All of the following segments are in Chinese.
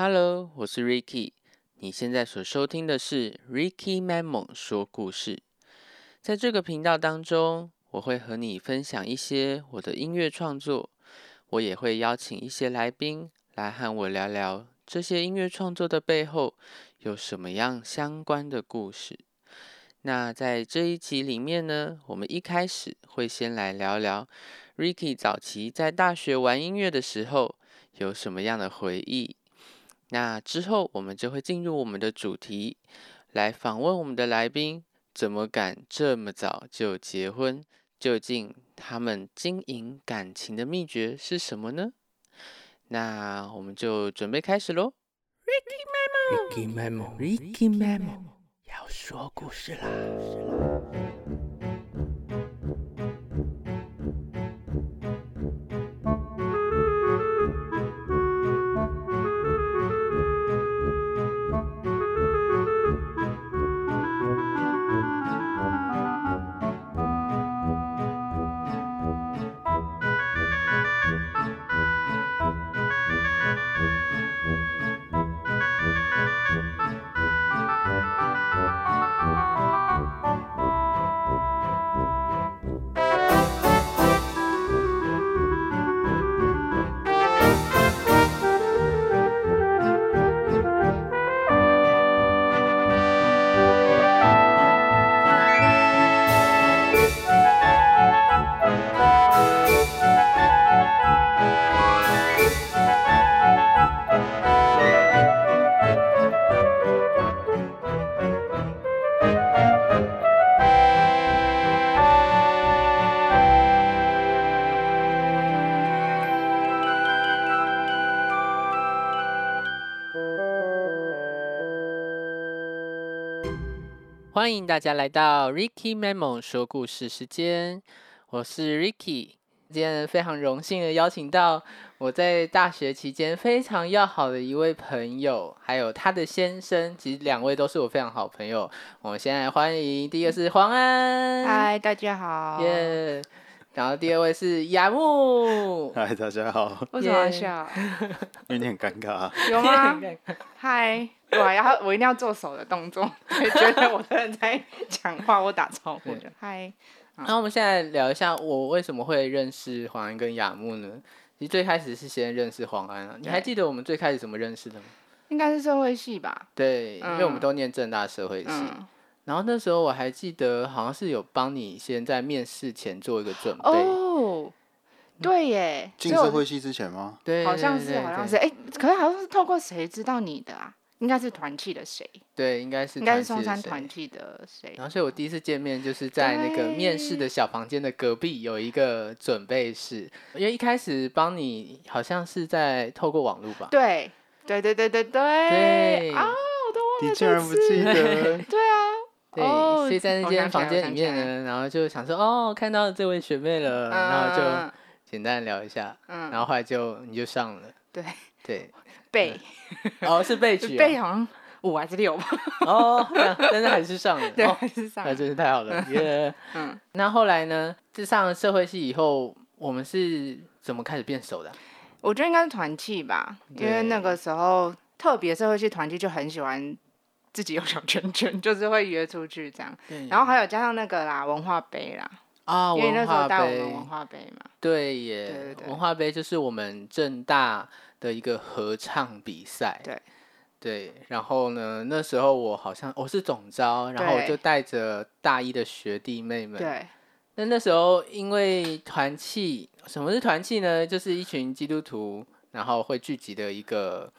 Hello，我是 Ricky。你现在所收听的是 Ricky Memo 说故事。在这个频道当中，我会和你分享一些我的音乐创作，我也会邀请一些来宾来和我聊聊这些音乐创作的背后有什么样相关的故事。那在这一集里面呢，我们一开始会先来聊聊 Ricky 早期在大学玩音乐的时候有什么样的回忆。那之后，我们就会进入我们的主题，来访问我们的来宾，怎么敢这么早就结婚？究竟他们经营感情的秘诀是什么呢？那我们就准备开始喽。Ricky Memo，Ricky Memo，要说故事啦。欢迎大家来到 Ricky Memo 说故事时间，我是 Ricky。今天非常荣幸的邀请到我在大学期间非常要好的一位朋友，还有他的先生，其实两位都是我非常好朋友。我们先来欢迎，第一个是黄安，嗨，大家好，耶。然后第二位是雅木，嗨，大家好。为什么要笑？有点尴尬。有吗？嗨。对啊，然后我一定要做手的动作，觉得我在在 讲话，我打招呼的。嗨，那我们现在聊一下，我为什么会认识黄安跟雅木呢？其实最开始是先认识黄安啊，你还记得我们最开始怎么认识的吗？应该是社会系吧？对，因为我们都念正大社会系。然后那时候我还记得，好像是有帮你先在面试前做一个准备。哦，对耶，进社会系之前吗？对，好像是，好像是。哎，可是好像是透过谁知道你的啊？应该是团契的谁？对，应该是应该是松山团契的谁？然后，所以我第一次见面就是在那个面试的小房间的隔壁有一个准备室，因为一开始帮你好像是在透过网络吧？对，对对对对对对啊！我都忘了，你竟然不记得？对啊，对，所以在那间房间里面呢，然后就想说哦，看到这位学妹了，然后就简单聊一下，嗯，然后后来就你就上了，对对。背 哦，是背曲，背好像五还是六吧？哦，但是还是上了，对，还是上，那真是太好了，耶！嗯，那后来呢？自上了社会系以后，我们是怎么开始变熟的？我觉得应该是团契吧，因为那个时候特别社会系团契就很喜欢自己有小圈圈，就是会约出去这样。然后还有加上那个啦，文化杯啦，啊，因为那时候带我们文化杯嘛。对耶，文化杯就是我们正大。的一个合唱比赛，对对，然后呢，那时候我好像我是总招，然后我就带着大一的学弟妹们，对。那那时候因为团契，什么是团契呢？就是一群基督徒，然后会聚集的一个，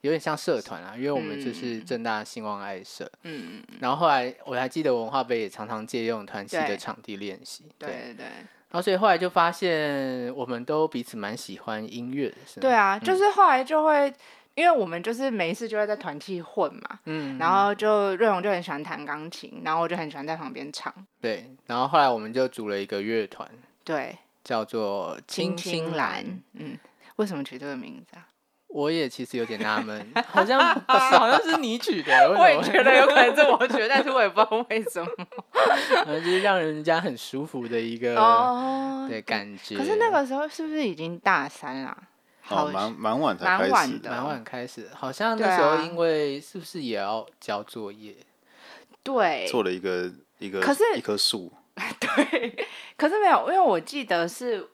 有点像社团啊，因为我们就是正大兴旺爱社，嗯嗯。然后后来我还记得文化杯也常常借用团契的场地练习，对对对。然后，所以后来就发现，我们都彼此蛮喜欢音乐的。对啊，就是后来就会，因为我们就是每一次就会在团契混嘛，嗯，然后就瑞荣就很喜欢弹钢琴，然后我就很喜欢在旁边唱。对，然后后来我们就组了一个乐团，对，叫做青青蓝。嗯，为什么取这个名字啊？我也其实有点纳闷，好像 好像是你取的，我也觉得有可能是我取，但是我也不知道为什么，反正就是让人家很舒服的一个对感觉。可是那个时候是不是已经大三了？好，蛮蛮晚才开始的，蛮晚开始。好像那时候因为是不是也要交作业？对，做了一个一个，可是一棵树。对，可是没有，因为我记得是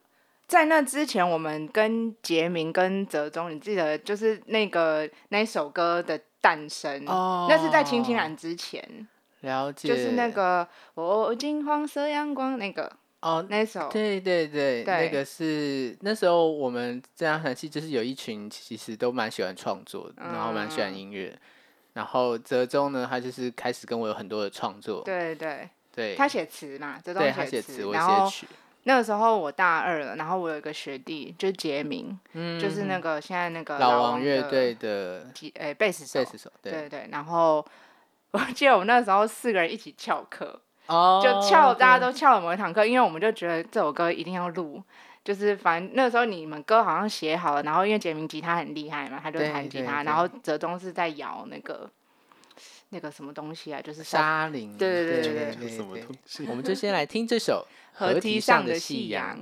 在那之前，我们跟杰明跟泽中，你记得就是那个那首歌的诞生，哦那是在青青蓝之前。了解，就是那个我金黄色阳光那个哦，那首，对对对，那个是那时候我们这样很戏，就是有一群其实都蛮喜欢创作，然后蛮喜欢音乐，然后泽中呢，他就是开始跟我有很多的创作，对对对，他写词嘛，泽中写词，然后那个时候我大二了，然后我有一个学弟就是杰明，嗯，就是那个现在那个老王乐队的，诶，贝斯手，贝斯手，对。对对，然后。我记得我们那时候四个人一起翘课，哦，就翘，大家都翘了某一堂课，因为我们就觉得这首歌一定要录，就是反正那时候你们歌好像写好了，然后因为杰明吉他很厉害嘛，他就弹吉他，然后泽东是在摇那个那个什么东西啊，就是沙林，对对对对对，什么东西？我们就先来听这首《河堤上的夕阳》。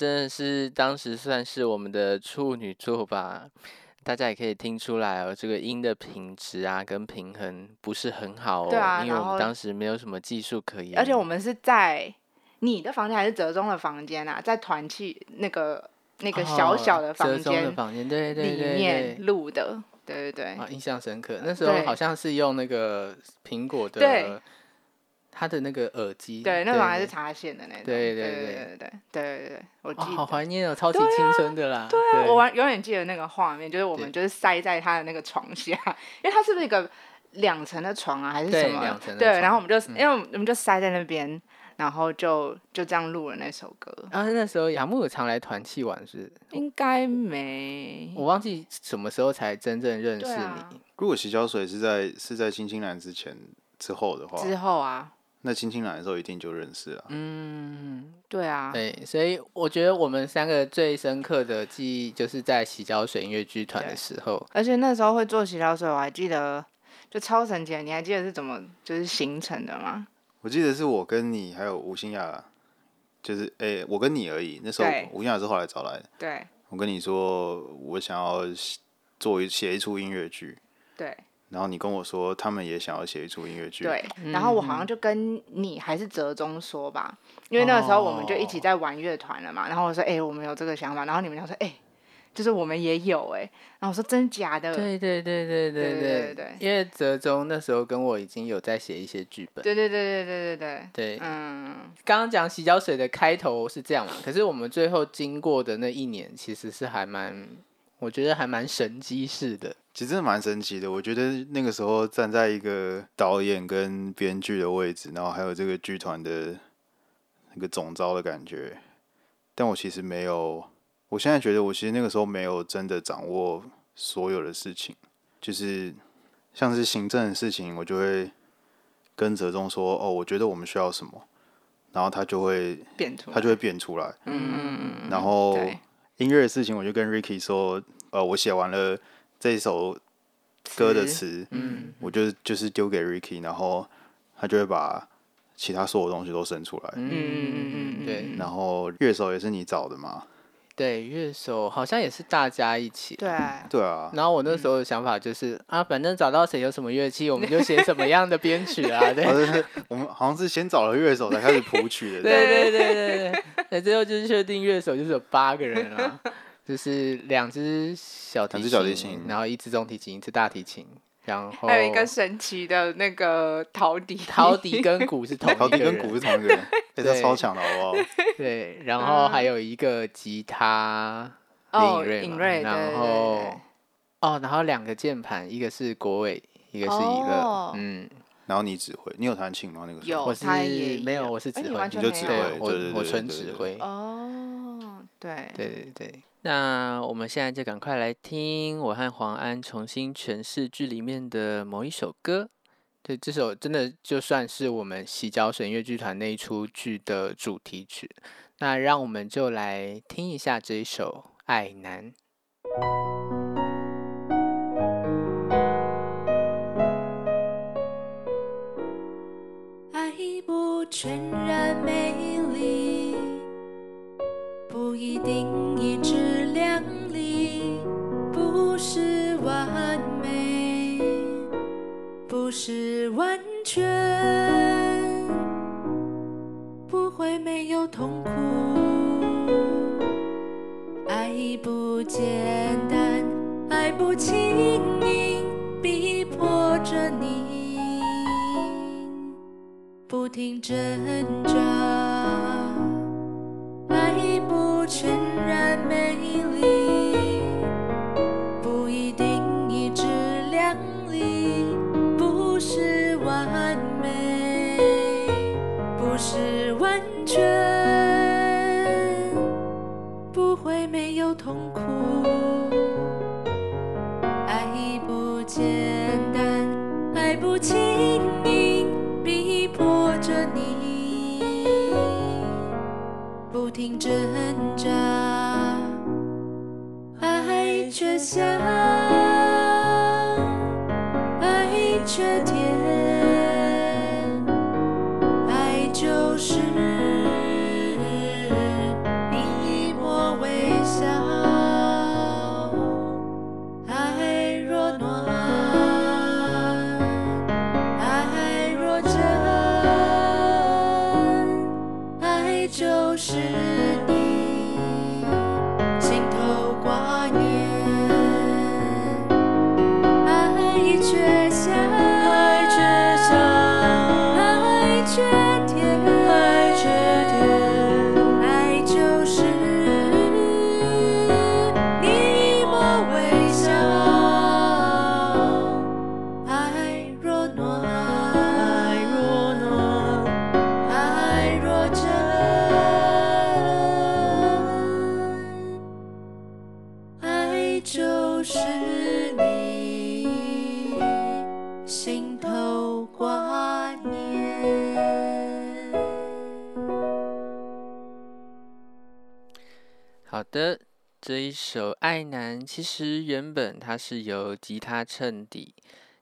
真的是当时算是我们的处女座吧，大家也可以听出来哦，这个音的品质啊跟平衡不是很好哦，对啊，因为我们当时没有什么技术可言，而且我们是在你的房间还是折中的房间啊，在团契那个那个小小的房间的房间对对里面录的，对对对，啊，印象深刻，那时候好像是用那个苹果的。他的那个耳机，对，那种还是插线的那种，对对对对对对对对我记得好怀念哦，超级青春的啦。对啊，我完永远记得那个画面，就是我们就是塞在他的那个床下，因为他是不是一个两层的床啊，还是什么？对，然后我们就因为我们就塞在那边，然后就就这样录了那首歌。然后那时候雅木有常来团契玩是？应该没，我忘记什么时候才真正认识啊你。如果洗脚水是在是在青青蓝之前之后的话，之后啊，那青青来的时候一定就认识了。嗯，对啊，对，所以我觉得我们三个最深刻的记忆就是在洗脚水音乐剧团的时候。而且那时候会做洗脚水，我还记得，就超神奇的。你还记得是怎么就是形成的吗？我记得是我跟你还有吴欣雅，就是诶、我跟你而已。那时候吴欣雅是后来找来的。对我跟你说，我想要做一写一出音乐剧，对然后你跟我说他们也想要写一出音乐剧。对，然后我好像就跟你还是折中说吧，因为那个时候我们就一起在玩乐团了嘛。然后我说，哎、我们有这个想法，然后你们俩说，哎、就是我们也有哎、然后我说真假的？对对对对对对对对因为泽中那时候跟我已经有在写一些剧本。对对对对对对对，对，嗯，刚刚讲洗脚水的开头是这样嘛，可是我们最后经过的那一年，其实是还蛮，我觉得还蛮神机式的。其实真的蛮神奇的。我觉得那个时候站在一个导演跟编剧的位置，然后还有这个剧团的那个总招的感觉，但我其实没有，我现在觉得我其实那个时候没有真的掌握所有的事情，就是像是行政的事情，我就会跟泽中说，哦，我觉得我们需要什么，然后他就会变出，他就会变出来，嗯嗯嗯，然后音乐的事情，我就跟 Ricky 说，呃，我写完了这一首歌的词，嗯，我就就是丢给 Ricky，然后他就会把其他所有东西都生出来。嗯嗯嗯嗯对然后乐手也是你找的嘛？对，乐手好像也是大家一起。对，对啊，然后我那时候的想法就是、啊，反正找到谁有什么乐器，我们就写什么样的编曲啊，对。我们好像是先找了乐手才开始谱曲的。对对对对对，那最后就是确定乐手就是有八个人啊，就是两只小提两只小提琴然后一只中提琴，一只大提琴，然后还有一个神奇的那个陶笛，陶笛跟鼓是同一个陶笛跟鼓是同一个人，哎，他超强的好不好？对，然后还有一个吉他哦林瑞嘛，尹瑞然后哦，然后两个键盘，一个是国伟，一个是一个哦嗯，然后你指挥，你有弹琴吗？那个时候有我是没有，我是指挥，哎你就指挥，我我纯指挥，哦，对，对对对。那我们现在就赶快来听我和黄安重新诠释剧里面的某一首歌。对，这首真的就算是我们洗脚水乐剧团那一出剧的主题曲。那让我们就来听一下这一首《爱难》。爱不全然美，不一定一直亮丽，不是完美，不是完全，不会没有痛苦。爱不简单，爱不轻易，逼迫着你。不停挣扎，全然美丽，不停挣扎，爱却香，爱却停，一首《爱男》其实原本它是由吉他衬底，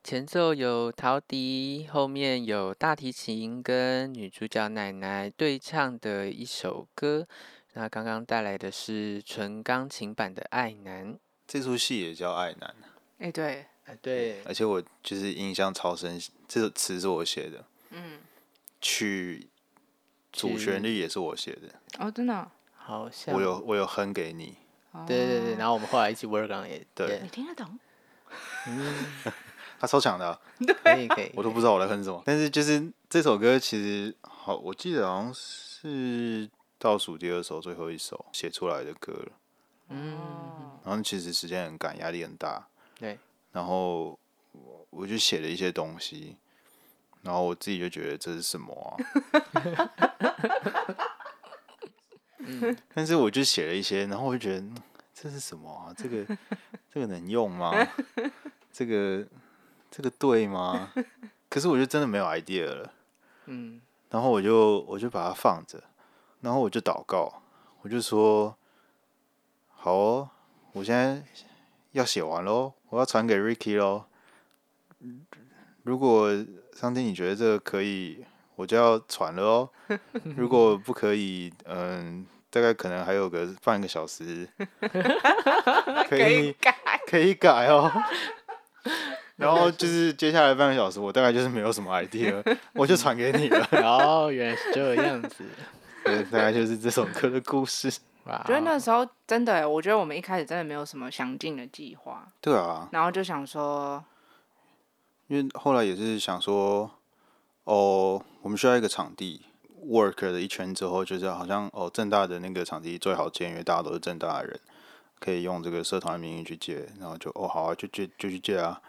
前奏有陶笛，后面有大提琴跟女主角奶奶对唱的一首歌。那刚刚带来的是纯钢琴版的《爱男》。这出戏也叫《爱男》，哎，对，哎，对，而且我就是印象超深，这首词是我写的，嗯，曲主旋律也是我写的，哦，真的哦，好像我有我有哼给你，对对对，哦然后我们后来一起 work on 也对。也你听得懂？他超强的啊、可以可以，我都不知道我在哼什么。但是就是这首歌其实好，我记得好像是倒数第二首最后一首写出来的歌了。嗯，然后其实时间很赶，压力很大，对，然后我我就写了一些东西，然后我自己就觉得这是什么啊？但是我就写了一些，然后我就觉得嗯这是什么啊？这个 这个能用吗？这个这个对吗？可是我就真的没有 idea 了，嗯，然后我就我就把它放着，然后我就祷告，我就说好哦，我现在要写完喽，我要传给 Ricky 喽。如果上帝你觉得这个可以，我就要喘了哦。如果不可以，嗯，大概可能还有个半个小时，可以改，可以改哦。然后就是接下来半个小时，我大概就是没有什么 idea，我就传给你了。哦，原来是这样子，对，大概就是这首歌的故事。哇，觉得那时候真的耶，我觉得我们一开始真的没有什么详尽的计划，对啊，然后就想说，因为后来也是想说，哦，我们需要一个场地，work 了一圈之后，就是好像哦，正大的那个场地最好借，因为大家都是正大的人，可以用这个社团的名义去借，然后就哦好啊，就借就去借啊，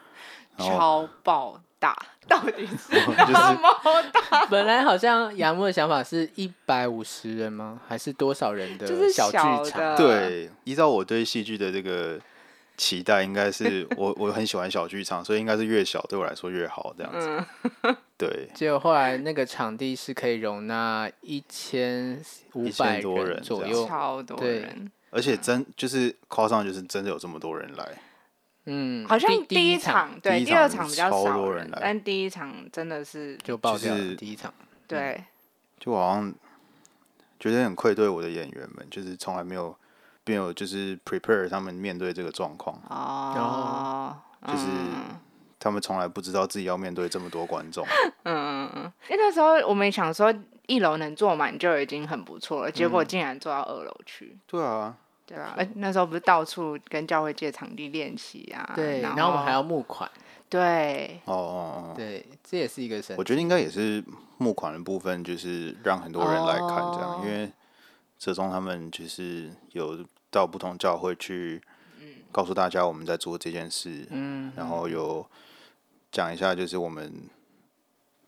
超爆大，到底是 就是那么大？本来好像杨木的想法是一百五十人吗？还是多少人的就是小剧小场？的对，依照我对戏剧的这个期待，应该是 我我很喜欢小剧场，所以应该是越小对我来说越好这样子。嗯，对，结果后来那个场地是可以容纳一千五百多人左右，超多人，而且真就是夸张，就是真的有这么多人来。嗯，好像第一一场对，第二场场比较超少多人来。但第一场真的是就爆掉了就是第一场，对，就好像觉得很愧对我的演员们，就是从来没有没有就是 prepare 他们面对这个状况，哦，就是嗯。他们从来不知道自己要面对这么多观众。嗯 嗯嗯，因为那时候我们想说一楼能坐满就已经很不错了，结果竟然坐到二楼去。对啊，对啊，而那时候不是到处跟教会借场地练习啊？对，然然后我们还要募款，对，哦哦哦，对，这也是一个神我觉得应该也是募款的部分，就是让很多人来看这样，哦。因为折中他们就是有到不同教会去告诉大家我们在做这件事，嗯，然后有讲一下就是我们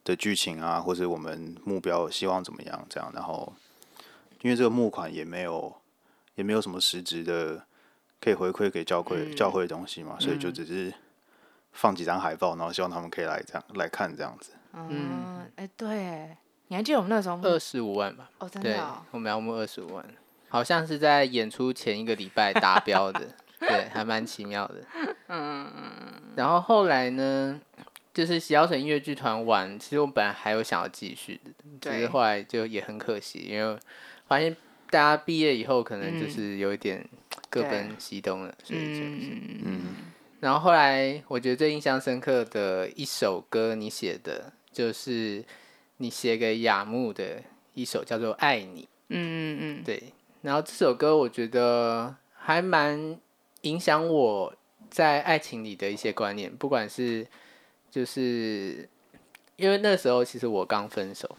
的剧情啊，或者我们目标希望怎么样这样，然后因为这个募款也没有也没有什么实质的可以回馈给教会、嗯。教会的东西嘛，所以就只是放几张海报，然后希望他们可以来这样来看这样子。嗯，哎，对哎，你还记得我们那时候二十五万吧，哦，真对的哦，，我们要募二十五万，好像是在演出前一个礼拜达标的，对，还蛮奇妙的。嗯嗯然后后来呢，就是洗腰水音乐剧团完，其实我本来还有想要继续的，只是后来就也很可惜，因为发现大家毕业以后可能就嗯。是有一点各奔西东了，所以就是。嗯。嗯，然后后来我觉得最印象深刻的一首歌，你写的就是你写给雅木的一首叫做《爱你》。嗯嗯嗯对，然后这首歌我觉得还蛮影响我在爱情里的一些观念，不管是就是因为那时候其实我刚分手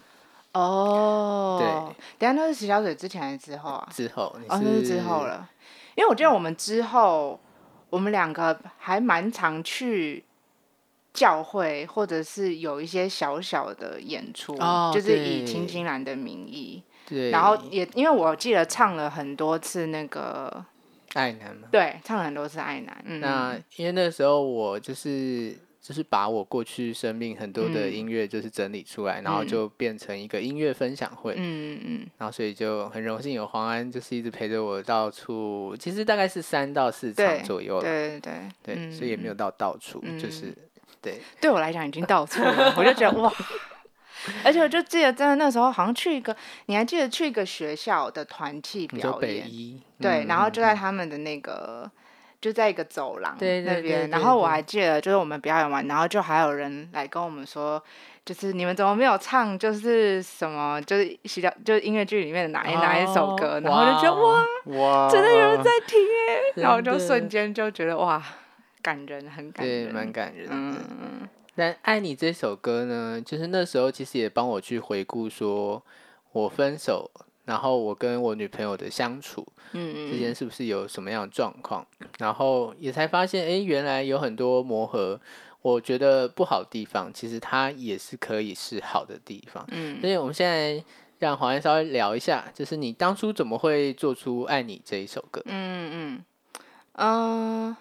哦，对，等下那是洗小水之前还是之后啊？之后，你哦，那是之后了，因为我记得我们之后，我们两个还蛮常去教会，或者是有一些小小的演出，哦就是以对。青青兰的名义，对，然后也因为我记得唱了很多次那个，爱男嘛。对，唱了很多次爱男，嗯，那因为那时候我就是就是把我过去生命很多的嗯。音乐就是整理出来，然后嗯。就变成一个音乐分享会。嗯嗯嗯。然后所以就很荣幸有黄安，就是一直陪着我到处，其实大概是三到四场左右了，对对对对，嗯所以也没有到到处，就是嗯对，对我来讲已经到处了，我就觉得哇。而且我就记得，真的那时候好像去一个，你还记得去一个学校的团体表演，北一，对，嗯然后就嗯在他们的那个，就在一个走廊那边，然后我还记得，就是我们表演完，然后就还有人来跟我们说，就是你们怎么没有唱，就是什么，就是洗掉，就是音乐剧里面的哪一、哪一首哦歌，然后就觉得哇，哇，真的有人在听耶，然后就瞬间就觉得哇，感人，很感对，人，蛮感人的。嗯嗯但《爱你》这首歌呢，就是那时候其实也帮我去回顾，说我分手，然后我跟我女朋友的相处嗯之间是不是有什么样的状况，然后也才发现，哎，原来有很多磨合，我觉得不好的地方，其实它也是可以是好的地方。嗯所以我们现在让黄安稍微聊一下，就是你当初怎么会做出《爱你》这一首歌？嗯嗯嗯，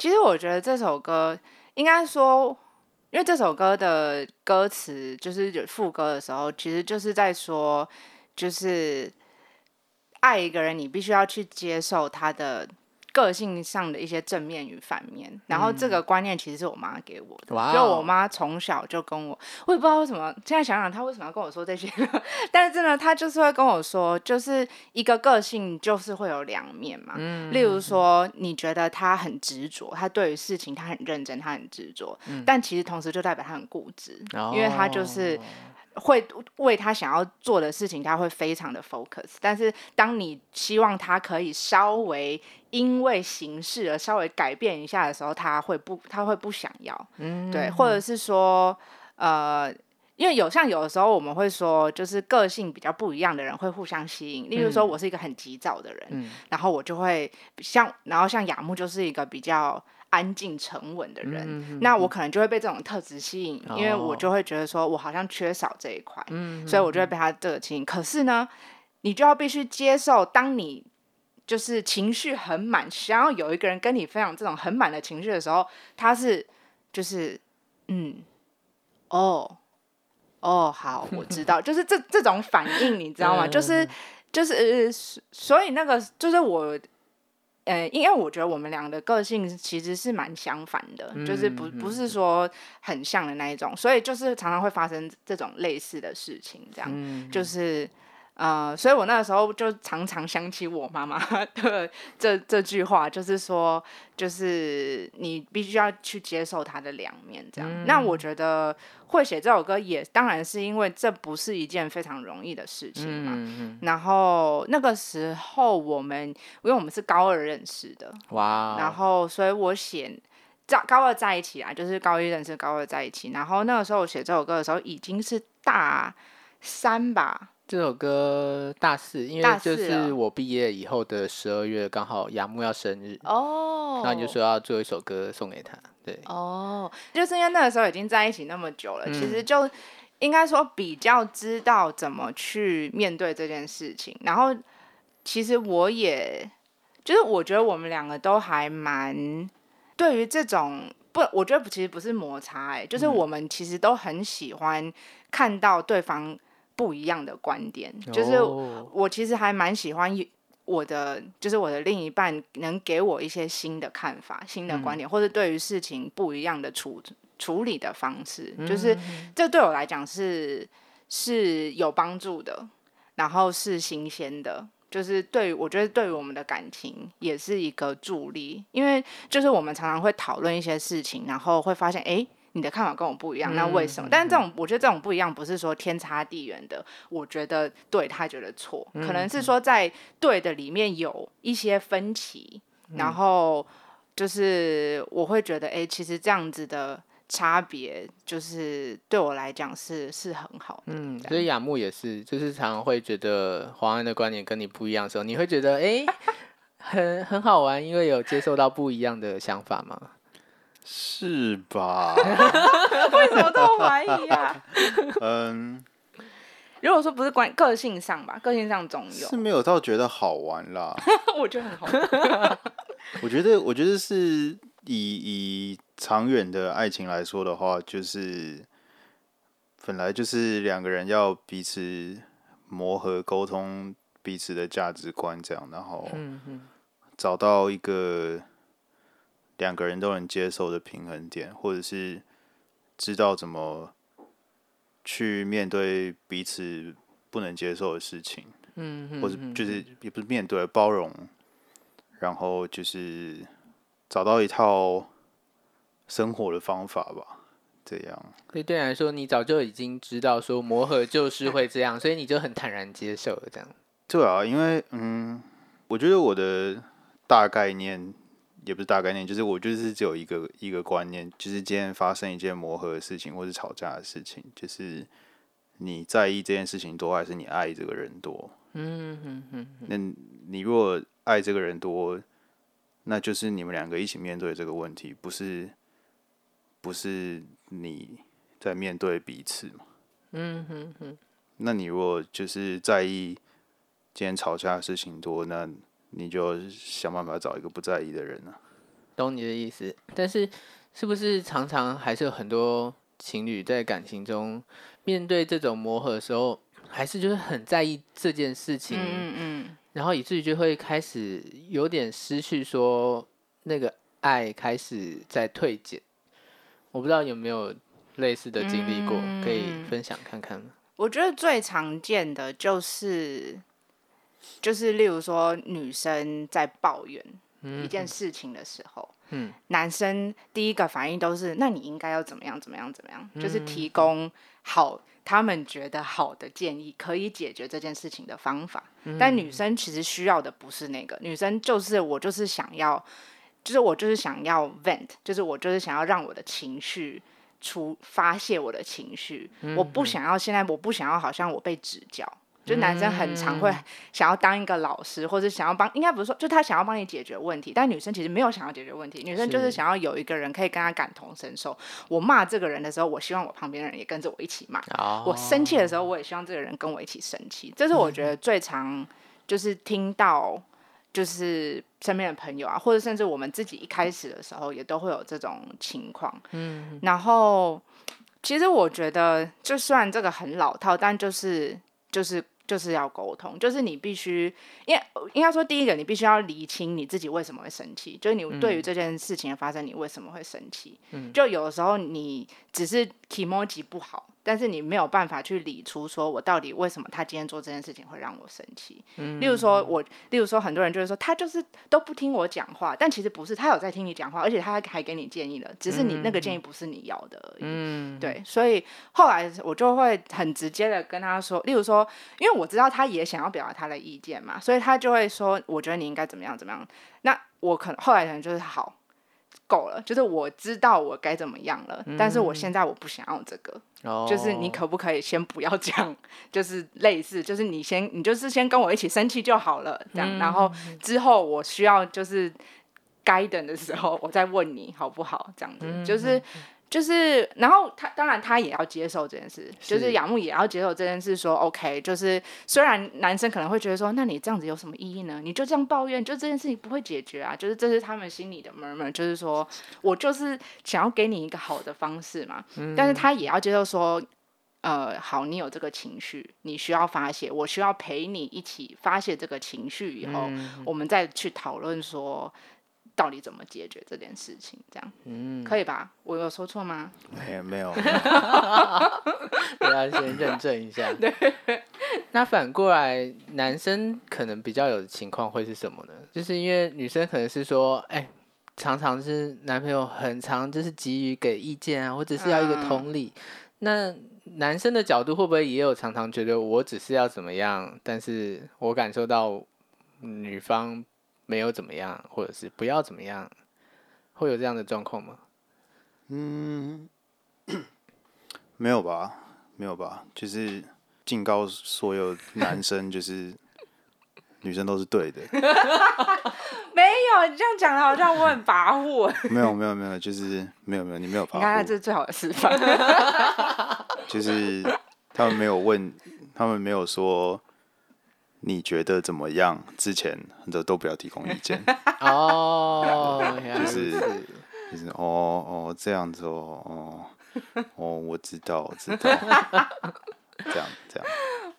其实我觉得这首歌应该说，因为这首歌的歌词就是副歌的时候，其实就是在说，就是爱一个人，你必须要去接受他的。个性上的一些正面与反面，然后这个观念其实是我妈给我的，哇就我哦妈从小就跟我，我也不知道为什么，现在想想她为什么要跟我说这些，但是真的她就是会跟我说，就是一个个性就是会有两面嘛，嗯例如说，你觉得她很执着，她对于事情她很认真，她很执着，但其实同时就代表她很固执，因为她就是哦会为他想要做的事情，他会非常的 focus。但是当你希望他可以稍微因为形式而稍微改变一下的时候，他会不他会不想要，嗯对，或者是说呃。因为有像有的时候我们会说，就是个性比较不一样的人会互相吸引。例如说，嗯我是一个很急躁的人，嗯然后我就会像，然后像雅木就是一个比较安静沉稳的人，嗯那我可能就会被这种特质吸引，因为我哦就会觉得说我好像缺少这一块，嗯所以我就会被他这个吸引。可是呢，你就要必须接受，当你就是情绪很满，想要有一个人跟你分享这种很满的情绪的时候，他是就是嗯哦哦好，我知道，就是这这种反应，你知道吗？就是就是呃，所所以那个就是我。呃，因为我觉得我们俩的个性其实是蛮相反的，就是不嗯不是说很像的那一种，所以就是常常会发生这种类似的事情，这样。嗯就是呃，所以我那个时候就常常想起我妈妈的这这句话，就是说，就是你必须要去接受她的两面，这样。那我觉得会写这首歌也当然是因为这不是一件非常容易的事情嘛。嗯然后那个时候我们，因为我们是高二认识的，哇哦，然后所以我写在高二在一起啊，就是高一认识，高二在一起。然后那个时候我写这首歌的时候已经是大三吧，这首歌大四，因大为就是我毕业以后的十二月，刚好雅木要生日，哦然后你就说要做一首歌送给他，对，哦，就是因为那个时候已经在一起那么久了，其实嗯。就应该说比较知道怎么去面对这件事情。然后其实我也就是我觉得我们两个都还蛮对于这种不，我觉得其实不是摩擦、欸，就是我们其实都很喜欢看到对方不一样的观点，就是哦我其实还蛮喜欢我的，就是我的另一半能给我一些新的看法、新的观点，或者对于事情不一样的处处理的方式，就是这对我来讲是是有帮助的，然后是新鲜的。就是对于我觉得对于我们的感情也是一个助力，因为就是我们常常会讨论一些事情，然后会发现，哎，你的看法跟我不一样，那为什么？但是这种我觉得这种不一样，不是说天差地远的，我觉得对他觉得错，可能是说在对的里面有一些分歧，然后就是我会觉得，哎，其实这样子的差别，就是对我来讲是是很好的。嗯，所以雅木也是，就是常常会觉得黄安的观点跟你不一样的时候，你会觉得哎、诶 很很好玩，因为有接受到不一样的想法吗？是吧？为什么这么怀疑啊？嗯，如果说不是关个性上吧，个性上总有是，没有到觉得好玩啦。我觉得很好玩。我觉得，我觉得是以以长远的爱情来说的话，就是本来就是两个人要彼此磨合、沟通彼此的价值观，这样，然后找到一个两个人都能接受的平衡点，或者是知道怎么去面对彼此不能接受的事情，嗯嗯，或者嗯就是也不是面对包容，然后就是找到一套生活的方法吧，这样。所以对你来说，你早就已经知道说磨合就是会这样，所以你就很坦然接受了这样。对啊，因为嗯，我觉得我的大概念也不是大概念，就是我就是只有一个一个观念，就是今天发生一件磨合的事情或是吵架的事情，就是你在意这件事情多，还是你爱这个人多？嗯哼哼那你如果爱这个人多，那就是你们两个一起面对这个问题，不是不是你在面对彼此嘛？嗯哼哼，那你如果就是在意今天吵架的事情多，那你就想办法找一个不在意的人啊。懂你的意思。但是是不是常常还是有很多情侣在感情中面对这种磨合的时候，还是就是很在意这件事情，嗯嗯嗯，然后以至于就会开始有点失去说那个爱开始在退减。我不知道有没有类似的经历过，可以嗯分享看看吗？我觉得最常见的就是，就是例如说女生在抱怨一件事情的时候，嗯男生第一个反应都是，那你应该要怎么样怎么样怎么样，嗯就是提供好他们觉得好的建议，可以解决这件事情的方法。嗯但女生其实需要的不是那个，女生就是我就是想要，就是我就是想要 vent，就是我就是想要让我的情绪。出发泄我的情绪，我不想要现在，我不想要好像我被指教，就男生很常会想要当一个老师，或者想要帮，应该不是说，就他想要帮你解决问题，但女生其实没有想要解决问题，女生就是是想要有一个人可以跟她感同身受。我骂这个人的时候，我希望我旁边的人也跟着我一起骂；哦我生气的时候，我也希望这个人跟我一起生气。这是我觉得最常就是听到，就是身边的朋友啊，或者甚至我们自己一开始的时候，也都会有这种情况。嗯然后，其实我觉得，就算这个很老套，但就是就是就是要沟通，就是你必须，因为应该说，第一个你必须要理清你自己为什么会生气，就是你对于这件事情的发生，你为什么会生气？嗯就有的时候你只是 emoji 不好，但是你没有办法去理出说我到底为什么他今天做这件事情会让我生气。例如说我，例如说很多人就会说他就是都不听我讲话，但其实不是，他有在听你讲话，而且他还还给你建议了，只是你那个建议不是你要的而已。嗯，对，所以后来我就会很直接的跟他说，例如说，因为我知道他也想要表达他的意见嘛，所以他就会说，我觉得你应该怎么样怎么样。那我可能后来可能就是好，够了，就是我知道我该怎么样了，但是我现在我不想要这个，哦。就是你可不可以先不要这样，就是类似，就是你先你就是先跟我一起生气就好了，这样，然后之后我需要就是该等的时候，我再问你好不好，这样子，就是。就是，然后他当然他也要接受这件事，就是是雅木也要接受这件事说 OK，就是虽然男生可能会觉得说，那你这样子有什么意义呢？你就这样抱怨，就这件事情不会解决啊，就是这是他们心里的 murmur，就是说我就是想要给你一个好的方式嘛，但是他也要接受说，呃，好，你有这个情绪，你需要发泄，我需要陪你一起发泄这个情绪以后，我们再去讨论说。到底怎么解决这件事情？这样，嗯，可以吧？我有说错吗？没有没有，我 要先认证一下。对。那反过来，男生可能比较有的情况会是什么呢？就是因为女生可能是说，哎、常常是男朋友很常就是急于给意见啊，或者是要一个同理。那男生的角度会不会也有常常觉得我只是要怎么样，但是我感受到女方没有怎么样，或者是不要怎么样，会有这样的状况吗？嗯，没有吧，没有吧，就是警告所有男生，就是女生都是对的，没有，你这样讲的好像我很跋扈。没有没有没有，就是没有没有，你没有你看，这是最好的示范。就是他们没有问，他们没有说你觉得怎么样，之前都都不要提供意见，哦，就是就是哦哦这样子哦哦哦，我知道我知道，这 样这样。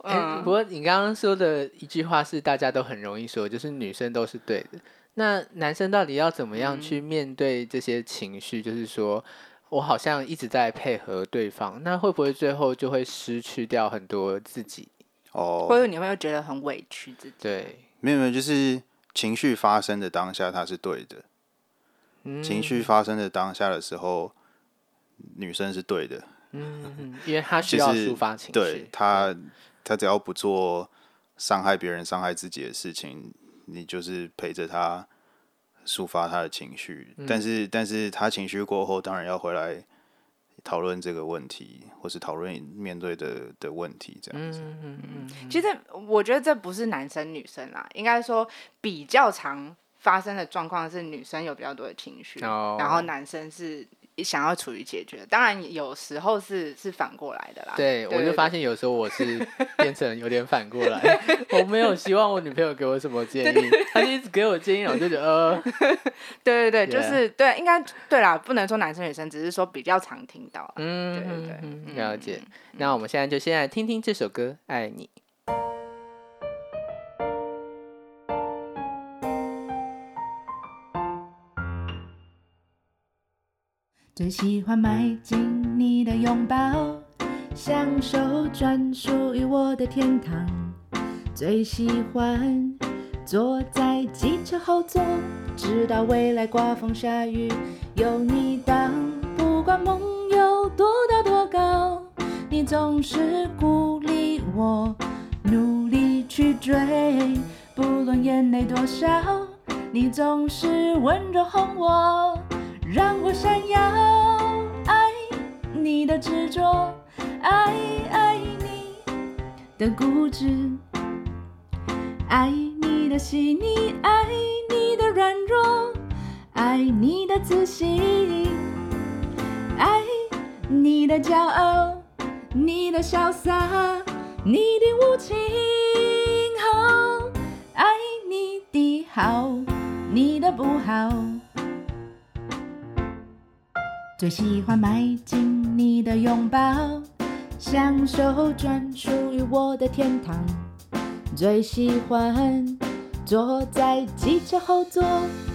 哎、嗯不过你刚刚说的一句话是大家都很容易说，就是女生都是对的。那男生到底要怎么样去面对这些情绪？就是说我好像一直在配合对方，那会不会最后就会失去掉很多自己？哦，或者你会觉得很委屈自己。对，没有没有，就是情绪发生的当下，它是对的。嗯情绪发生的当下的时候，女生是对的。嗯，嗯因为她需要抒发情绪，对她，她只要不做伤害别人、伤害自己的事情，你就是陪着她抒发她的情绪。嗯但是，但是她情绪过后，当然要回来讨论这个问题，或是讨论面对的的问题，这样子。嗯嗯嗯其实我觉得这不是男生女生啦，应该说比较常发生的状况是女生有比较多的情绪，哦然后男生是想要处于解决。当然有时候是是反过来的啦。对，我就发现有时候我是变成有点反过来，我没有希望我女朋友给我什么建议，她就一直给我建议，我就觉得呃，对对对，就是对，应该对啦，不能说男生女生，只是说比较常听到。嗯，对对对了解。那我们现在就先来听听这首歌《爱你》。最喜欢埋进你的拥抱，享受专属于我的天堂。最喜欢坐在机车后座，直到未来刮风下雨有你当。不管梦有多大多高，你总是鼓励我努力去追。不论眼泪多少，你总是温柔哄我。让我闪耀，爱你的执着，爱爱你的固执，爱你的细腻，爱你的软弱，爱你的自信，爱你的骄傲，你的潇洒，你的无情，爱你的好，你的不好。最喜欢埋进你的拥抱，享受专属于我的天堂。最喜欢坐在机车后座，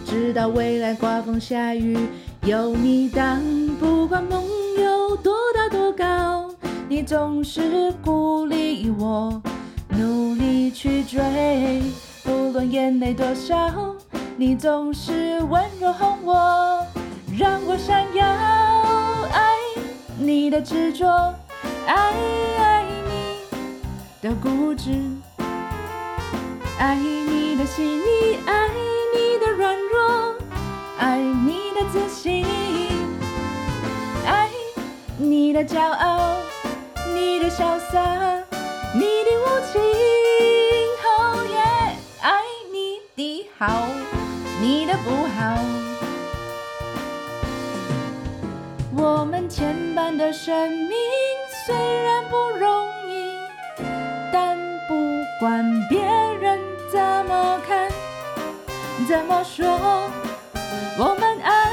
直到未来刮风下雨有你当。不管梦有多大多高，你总是鼓励我努力去追。不论眼泪多少，你总是温柔哄我。让我闪耀，爱你的执着，爱爱你的固执，爱你的细腻，爱你的软弱，爱你的自信，爱你的骄傲，你的潇洒，你的无情，哦耶，爱你的好，你的不好。我们牵绊的生命虽然不容易，但不管别人怎么看、怎么说，我们爱，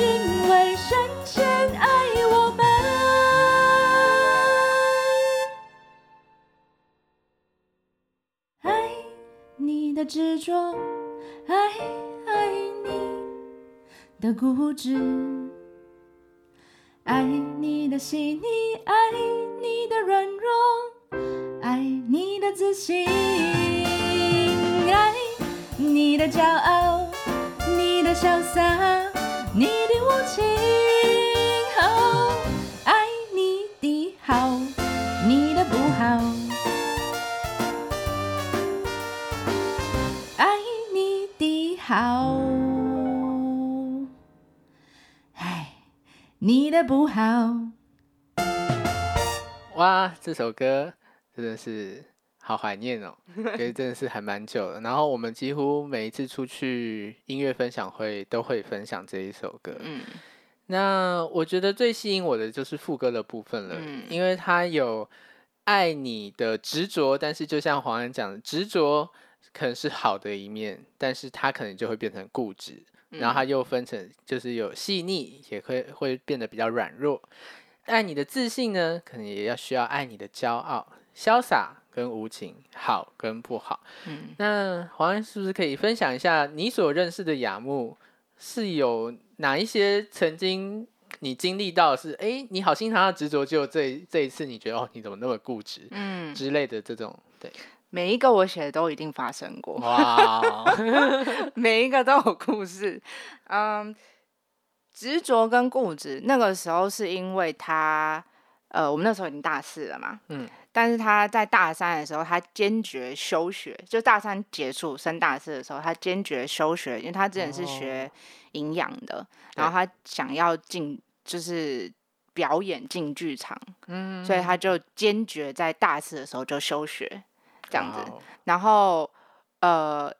因为神先爱我们。爱你的执着，爱爱你的固执。爱你的细腻，爱你的软弱，爱你的自信，爱你的骄傲，你的潇洒，你的无情，哦，爱你的好，你的不好，爱你的好。你的不好。哇，这首歌真的是好怀念哦，因为真的是还蛮久了。然后我们几乎每一次出去音乐分享会都会分享这一首歌。嗯那我觉得最吸引我的就是副歌的部分了，嗯因为它有爱你的执着，但是就像黄安讲的，执着可能是好的一面，但是它可能就会变成固执，然后它又分成就是有细腻，也会会变得比较软弱。爱你的自信呢，可能也要需要爱你的骄傲、潇洒跟无情，好跟不好。嗯，那黄安是不是可以分享一下你所认识的雅木是有哪一些曾经你经历到是哎你好心疼他的执着，就这这一次你觉得哦你怎么那么固执嗯，之类的这种对每一个我写的都一定发生过，哇 每一个都有故事。嗯，执着跟固执，那个时候是因为他，呃，我们那时候已经大四了嘛，嗯，但是他在大三的时候，他坚决休学，就大三结束升大四的时候，他坚决休学，因为他之前是学营养的，然后他想要进就是表演进剧场，嗯。所以他就坚决在大四的时候就休学，这样子。哦然后呃，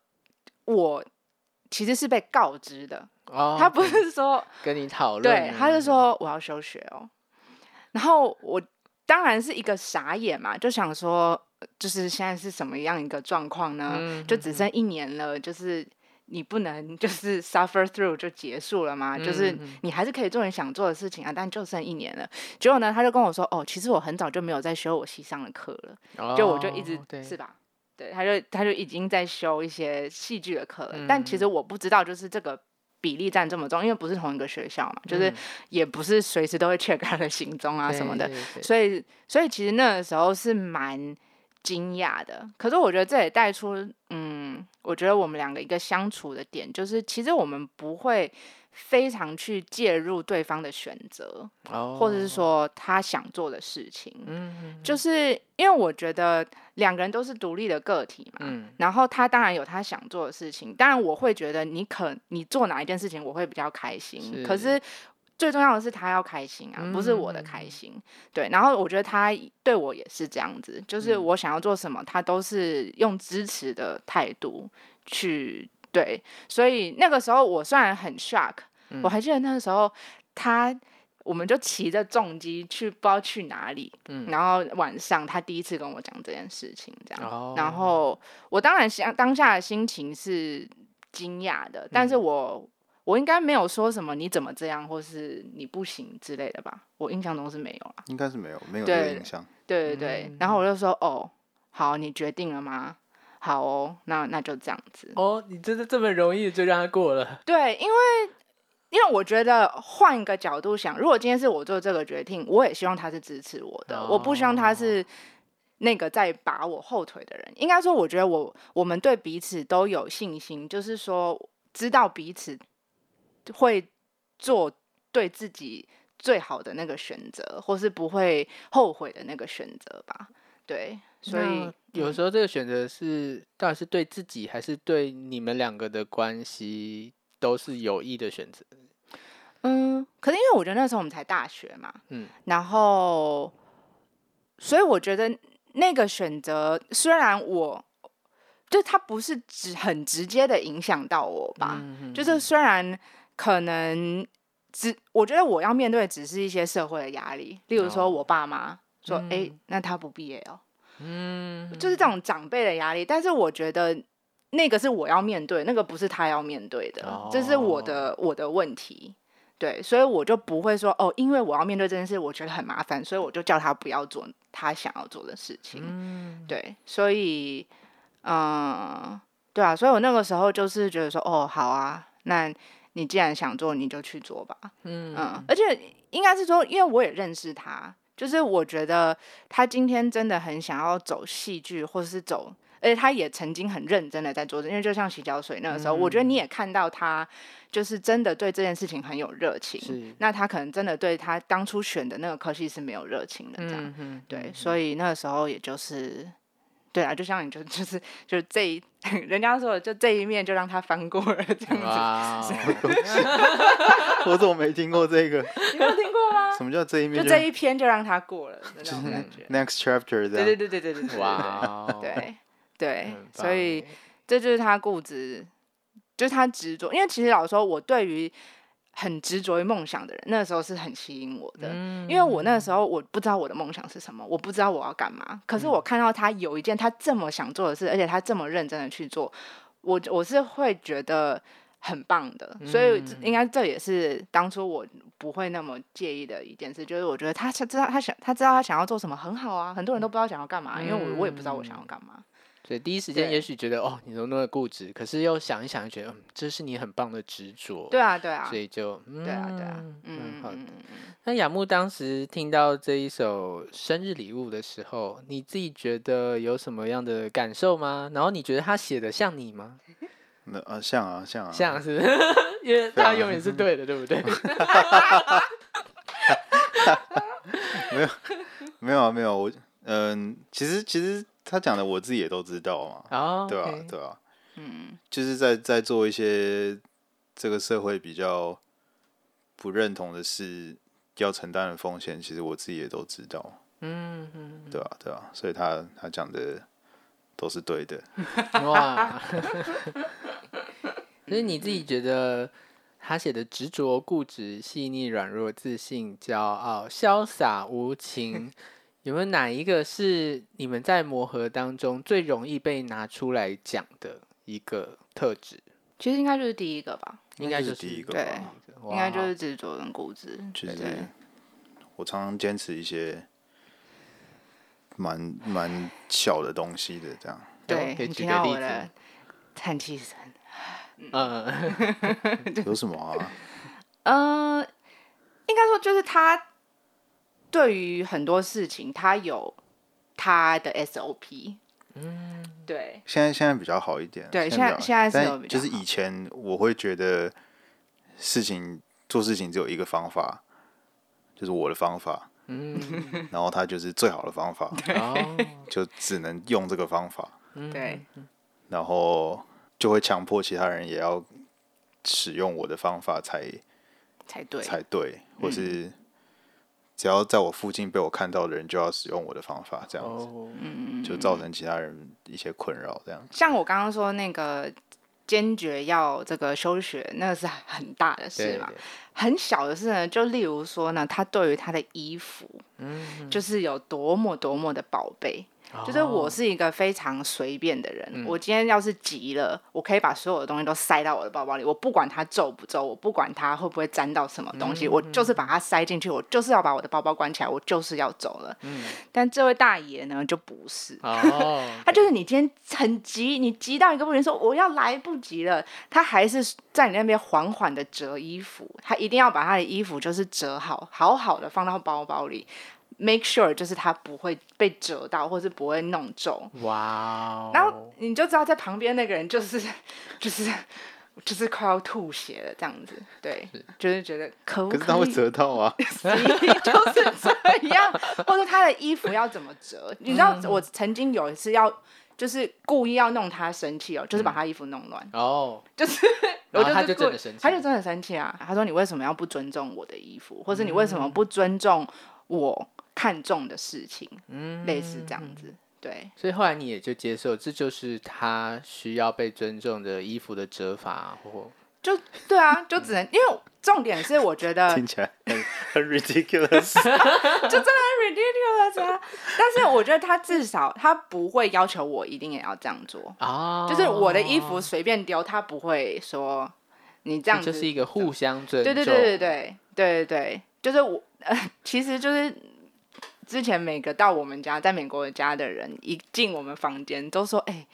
我其实是被告知的，哦他不是说跟你讨论对，他呢是说我要休学哦。然后我当然是一个傻眼嘛，就想说，呃就是现在是什么样一个状况呢？嗯就只剩一年了，就是你不能就是 suffer through 就结束了吗？就是你还是可以做你想做的事情啊，但就剩一年了。结果呢，他就跟我说，哦，其实我很早就没有在修我系上的课了。就我就一直、是吧？对，他就他就已经在修一些戏剧的课了，但其实我不知道，就是这个比例占这么重，因为不是同一个学校嘛，就是嗯也不是随时都会 check 他的行踪啊什么的，对对对所以所以其实那个时候是蛮惊讶的。可是我觉得这也带出，嗯，我觉得我们两个一个相处的点，就是其实我们不会非常去介入对方的选择，哦或者是说他想做的事情。嗯就是因为我觉得两个人都是独立的个体嘛，嗯然后他当然有他想做的事情，当然我会觉得你可你做哪一件事情我会比较开心，可是是最重要的是他要开心啊，不是我的嗯。开心。对，然后我觉得他对我也是这样子，就是嗯。我想要做什么，他都是用支持的态度去对，所以那个时候我虽然很 shock，、嗯。我还记得那个时候他。我们就骑着重机去不知道去哪里，嗯。然后晚上他第一次跟我讲这件事情，这样，哦。然后我当然想当下的心情是惊讶的，但嗯。是我我应该没有说什么你怎么这样，或是你不行之类的吧，我印象中是没有啦。应该是没有没有这个对印象。对对对，嗯然后我就说哦，好，你决定了吗？好哦，那那就这样子。哦，你真的这么容易就让他过了？对，因为因为我觉得换一个角度想，如果今天是我做这个决定，我也希望他是支持我的，我不希望他哦是那个在拔我后腿的人。应该说，我觉得我我们对彼此都有信心，就是说知道彼此会做对自己最好的那个选择，或是不会后悔的那个选择吧。对，所以有时候这个选择是到底是对自己还是对你们两个的关系都是有益的选择？嗯，可是因为我觉得那时候我们才大学嘛，嗯，然后，所以我觉得那个选择虽然我，就它不是直很直接的影响到我吧，嗯就是虽然可能只我觉得我要面对只是一些社会的压力，例如说哦我爸妈说，哎、嗯那他不毕业哦，嗯，就是这种长辈的压力，但是我觉得。那个是我要面对，那个不是他要面对的，这是我的我的问题。对，所以我就不会说哦，因为我要面对这件事，我觉得很麻烦，所以我就叫他不要做他想要做的事情。嗯，对，所以，嗯，对啊，所以我那个时候就是觉得说，哦，好啊，那你既然想做，你就去做吧。嗯嗯，而且应该是说，因为我也认识他，就是我觉得他今天真的很想要走戏剧，或者是走。而且他也曾经很认真的在做，因为就像洗脚水那个时候，我觉得你也看到他就是真的对这件事情很有热情。是那他可能真的对他当初选的那个科系是没有热情的，这样。对，所以那个时候也就是，对啊，就像你就就是就这一，人家说就这一面就让他翻过了这样子，我怎么没听过这个？你没有听过吗？什么叫这一面就这一篇就让他过了的那种感觉。next chapter 这样？对对对对对对对，哇哦，对对，所以这就是他固执，就是他执着。因为其实老实说，我对于很执着于梦想的人，那时候是很吸引我的。嗯因为我那时候我不知道我的梦想是什么，我不知道我要干嘛。可是我看到他有一件他这么想做的事，而且他这么认真的去做，我我是会觉得很棒的，所以嗯应该这也是当初我不会那么介意的一件事，就是我觉得他想知道他想他知道他想要做什么很好啊，很多人都不知道想要干嘛，因为我我也不知道我想要干嘛。所以第一时间也许觉得哦，你怎么那么固执，可是又想一想，觉得嗯，这是你很棒的执着。对啊，对啊所，以就嗯，对啊，对啊，蛮嗯好的。那雅木当时听到这一首生日礼物的时候，你自己觉得有什么样的感受吗？然后你觉得他写的像你吗？那啊像啊像啊，像是，因为他永远是对的，对不对？没有啊没有我嗯，其实其实他讲的我自己也都知道嘛，哦，对啊对啊，嗯。就是在在做一些这个社会比较不认同的事要承担的风险，其实我自己也都知道，嗯嗯，对啊对啊，所以他他讲的都是对的，哇！所以你自己觉得他写的执着、固执、细腻、软弱、自信、骄傲、潇洒、无情，有没有哪一个是你们在磨合当中最容易被拿出来讲的一个特质？其实应该就是第一个吧，应该就是第一个对吧，应该就是执着跟固执，就是对对我常常坚持一些蛮蛮小的东西的，这样。对，可以你听举个例子到我的叹气声。嗯，有什么啊？嗯，应该说就是他对于很多事情，他有他的 SOP。嗯，对，现在现在比较好一点。对现在现在现在是有比较就是以前我会觉得事情做事情只有一个方法，就是我的方法，嗯，然后他就是最好的方法，哦，就只能用这个方法，对，然后就会强迫其他人也要使用我的方法才才对。才对，或嗯。是只要在我附近被我看到的人就要使用我的方法，这样子哦，嗯，就造成其他人一些困扰，这样。像我刚刚说那个坚决要这个休学，那个是很大的事嘛。对对，很小的事呢，就例如说呢，他对于他的衣服，嗯，就是有多么多么的宝贝。就是我哦是一个非常随便的人，嗯我今天要是急了，我可以把所有的东西都塞到我的包包里，我不管它皱不皱，我不管它会不会沾到什么东西，我就是把它塞进去，我就是要把我的包包关起来，我就是要走了。嗯但这位大爷呢，就不是。哦，他就是你今天很急，你急到一个不行，说我要来不及了，他还是在你那边缓缓的折衣服，他一定要把他的衣服就是折好，好好的放到包包里，make sure 就是他不会被折到，或是不会弄皱。哇哦，然后你就知道在旁边那个人就是 就是就是快要吐血了这样子，对，就是觉得可不可是他会折到啊，就是这样，或者他的衣服要怎么折？你知道，我曾经有一次要，就是故意要弄他生气哦，就是把他衣服弄乱，哦，就是我然后他就真的生气他就真的生气啊！他说：“你为什么要不尊重我的衣服，或是你为什么不尊重我看重的事情？”嗯类似这样子，对。所以后来你也就接受，这就是他需要被尊重的衣服的折法，或就对啊，就只能因为重点是我觉得 听起来很很 ridiculous。就真的很 ridiculous 啊。但是我觉得他至少他不会要求我一定也要这样做，啊，就是我的衣服随便丢，他不会说你这样子。就是一个互相尊重，对对对对对对对对，就是我呃，其实就是之前每个到我们家在美国的家的人一进我们房间都说，哎、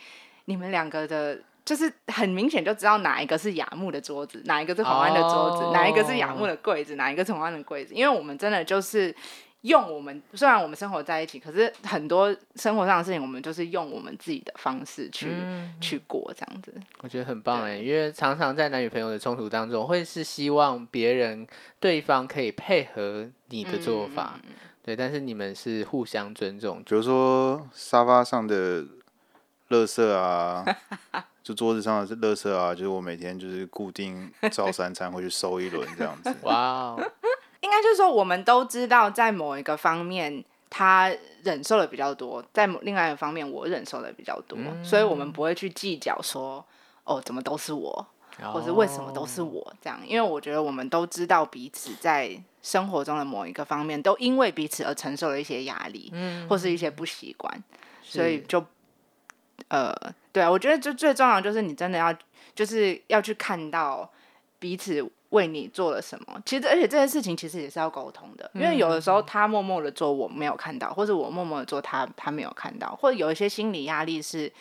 你们两个的。就是很明显就知道哪一个是雅木的桌子，哪一个是黄安的桌子，哪一个是雅木的柜子，哪一个是黄安的柜子，因为我们真的就是用我们虽然我们生活在一起，可是很多生活上的事情，我们就是用我们自己的方式去、嗯。去过这样子。我觉得很棒哎，因为常常在男女朋友的冲突当中，会是希望别人对方可以配合你的做法，嗯对，但是你们是互相尊重，比如说沙发上的垃圾啊，就桌子上的垃圾啊，就是我每天就是固定照三餐会去收一轮这样子。哇哦，应该就是说，我们都知道，在某一个方面他忍受的比较多，在另外一个方面我忍受的比较多，所以我们不会去计较说，哦，怎么都是我，或者为什么都是我这样，因为我觉得我们都知道彼此在生活中的某一个方面，都因为彼此而承受了一些压力，嗯或是一些不习惯，所以就呃对啊，我觉得就最重要就是你真的要就是要去看到彼此为你做了什么。其实而且这件事情其实也是要沟通的，因为有的时候他默默的做我没有看到，或者我默默的做他他没有看到，或者有一些心理压力是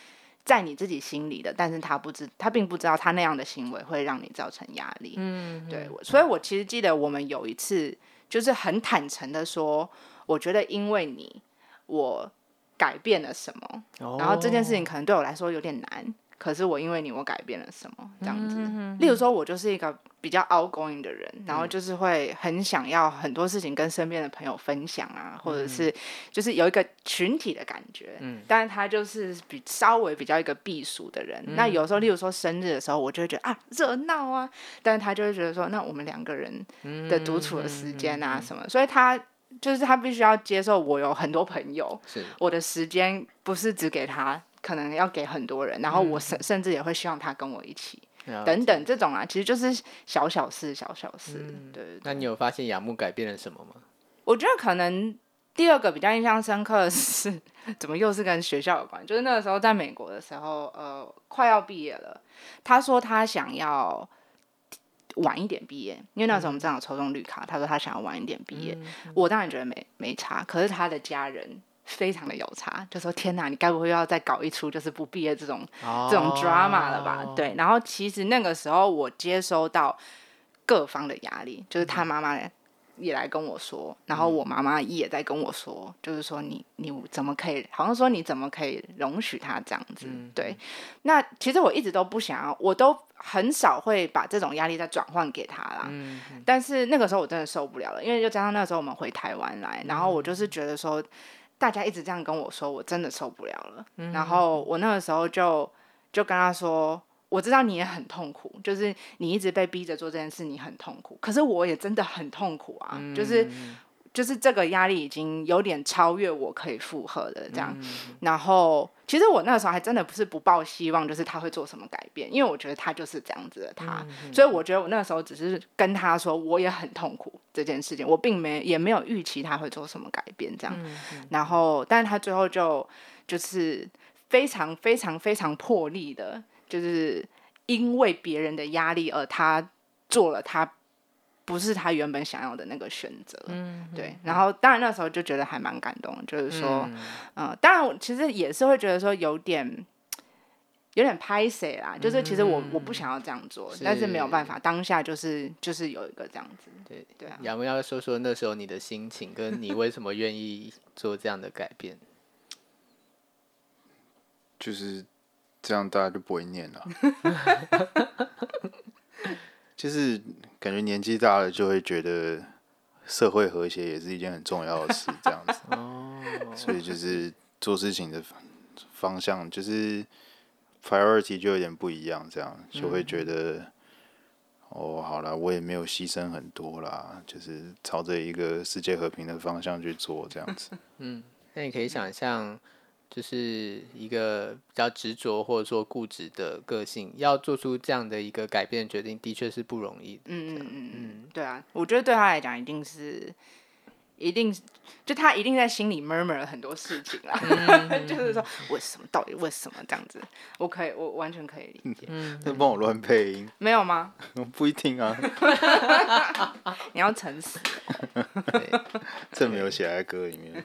在你自己心里的，但是他不知他并不知道他那样的行为会让你造成压力。嗯，对，所以我其实记得我们有一次就是很坦诚的说，我觉得因为你我改变了什么，然后这件事情可能对我来说有点难，可是我因为你我改变了什么这样子。例如说，我就是一个比较 outgoing 的人，然后就是会很想要很多事情跟身边的朋友分享啊，或者是就是有一个群体的感觉。嗯，但是他就是比稍微比较一个避暑的人。那有时候，例如说生日的时候，我就会觉得啊热闹啊，但是他就会觉得说，那我们两个人的独处的时间啊什么，所以他。就是他必须要接受我有很多朋友，是我的时间不是只给他，可能要给很多人，然后我甚甚至也会希望他跟我一起，等等这种啊，其实就是小小事，小小事。对。那你有发现雅木改变了什么吗？我觉得可能第二个比较印象深刻的是，怎么又是跟学校有关？就是那个时候在美国的时候，呃，快要毕业了，他说他想要。晚一点毕业，因为那时候我们正好抽中绿卡。他说他想要晚一点毕业，我当然觉得没没差。可是他的家人非常的有差，就说：“天哪，你该不会要再搞一出就是不毕业这种这种 drama 了吧？”对。然后其实那个时候我接收到各方的压力，就是他妈妈。也来跟我说，然后我妈妈也在跟我说，就是说你你怎么可以，好像说你怎么可以容许他这样子？对，那其实我一直都不想要，我都很少会把这种压力再转换给他啦。但是那个时候我真的受不了了，因为就加上那个时候我们回台湾来，然后我就是觉得说，大家一直这样跟我说，我真的受不了了。然后我那个时候就就跟他说。我知道你也很痛苦，就是你一直被逼着做这件事，你很痛苦。可是我也真的很痛苦啊，就是就是这个压力已经有点超越我可以负荷的这样。然后其实我那个时候还真的不是不抱希望，就是他会做什么改变，因为我觉得他就是这样子的他。所以我觉得我那个时候只是跟他说我也很痛苦这件事情，我并没也没有预期他会做什么改变这样。然后，但是他最后就就是非常非常非常破例的。就是因为别人的压力而他做了他不是他原本想要的那个选择，嗯，对。然后当然那时候就觉得还蛮感动，就是说，嗯，当然其实也是会觉得说有点有点拍谁啦，就是其实我我不想要这样做，但是没有办法，当下就是就是有一个这样子，对对啊。要不要说说那时候你的心情，跟你为什么愿意做这样的改变？就是。这样大家就不会念了，就是感觉年纪大了就会觉得社会和谐也是一件很重要的事，这样子。哦，所以就是做事情的方向就是 priority 就有点不一样，这样就会觉得哦，好了，我也没有牺牲很多啦，就是朝着一个世界和平的方向去做，这样子。嗯，那你可以想象。就是一个比较执着或者说固执的个性，要做出这样的一个改变决定，的确是不容易。嗯嗯嗯嗯，对啊，我觉得对他来讲，一定是，一定就他一定在心里 murmur 了很多事情啦，就是说为什么，到底为什么这样子？我可以，我完全可以理解。嗯，他帮我乱配音，没有吗？不一定啊。你要诚实。这没有写在歌里面。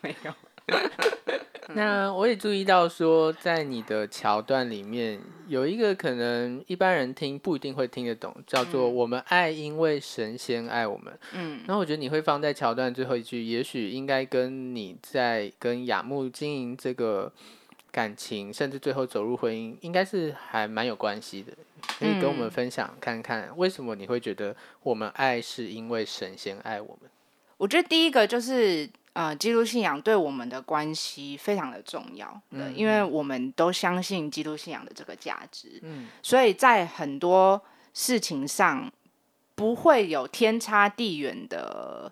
没有。那我也注意到说，在你的桥段里面有一个可能一般人听不一定会听得懂，叫做“我们爱，因为神仙爱我们”。嗯，然后我觉得你会放在桥段最后一句，也许应该跟你在跟雅木经营这个感情，甚至最后走入婚姻，应该是还蛮有关系的。可以跟我们分享看看，为什么你会觉得我们爱是因为神仙爱我们？我觉得第一个就是。呃，基督信仰对我们的关系非常的重要，嗯，因为我们都相信基督信仰的这个价值，嗯，所以在很多事情上不会有天差地远的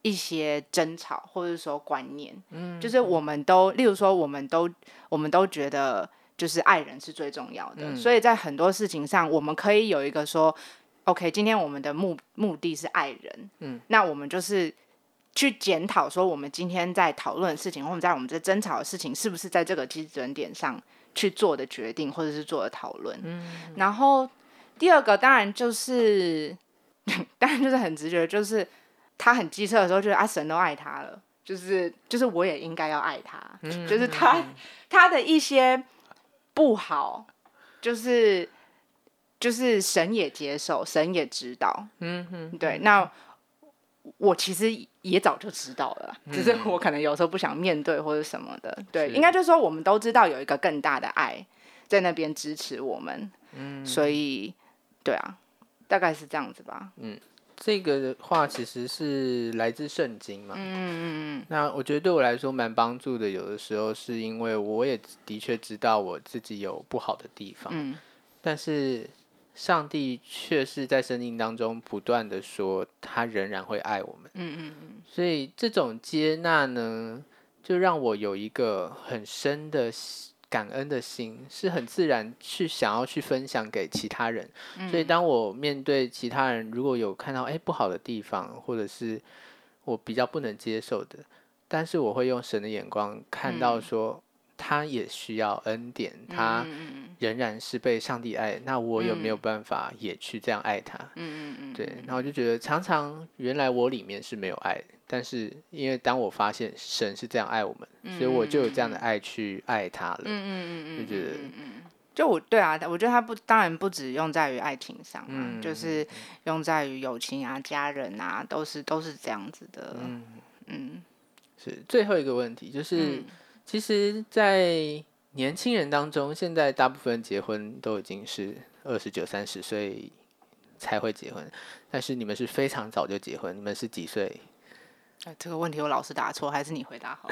一些争吵，或者说观念，嗯，就是我们都，例如说，我们都，我们都觉得就是爱人是最重要的，所以在很多事情上，我们可以有一个说，OK，今天我们的目目的是爱人，嗯，那我们就是。去检讨说我们今天在讨论的事情，或者在我们在争吵的事情，是不是在这个基准点上去做的决定，或者是做的讨论。嗯。然后第二个当然就是，当然就是很直觉，就是他很机车的时候，觉得啊神都爱他了，就是就是我也应该要爱他，嗯就是他他的一些不好，就是就是神也接受，神也知道，嗯哼，对，那我其实也早就知道了，只是我可能有时候不想面对或者什么的。对，应该就是说我们都知道有一个更大的爱在那边支持我们，嗯，所以对啊，大概是这样子吧。嗯这个的话其实是来自圣经嘛。嗯嗯。那我觉得对我来说蛮帮助的，有的时候是因为我也的确知道我自己有不好的地方，嗯。但是上帝却是在圣经当中不断的说，他仍然会爱我们。嗯嗯嗯所以这种接纳呢，就让我有一个很深的感恩的心，是很自然去想要去分享给其他人。嗯，所以当我面对其他人，如果有看到哎不好的地方，或者是我比较不能接受的，但是我会用神的眼光看到嗯说，他也需要恩典，他仍然是被上帝爱，那我有没有嗯办法也去这样爱他？嗯嗯嗯，对，然后我就觉得常常原来我里面是没有爱，但是因为当我发现神是这样爱我们，所以我就有这样的爱去爱他了。嗯嗯嗯嗯，就觉得。就我对啊，我觉得他不当然不只用在于爱情上啊，嗯就是用在于友情啊、家人啊，都是都是这样子的。嗯，嗯是最后一个问题，就是、嗯其实，在年轻人当中，现在大部分结婚都已经是二十九、三十岁才会结婚，但是你们是非常早就结婚，你们是几岁？哎这个问题我老是答错，还是你回答好？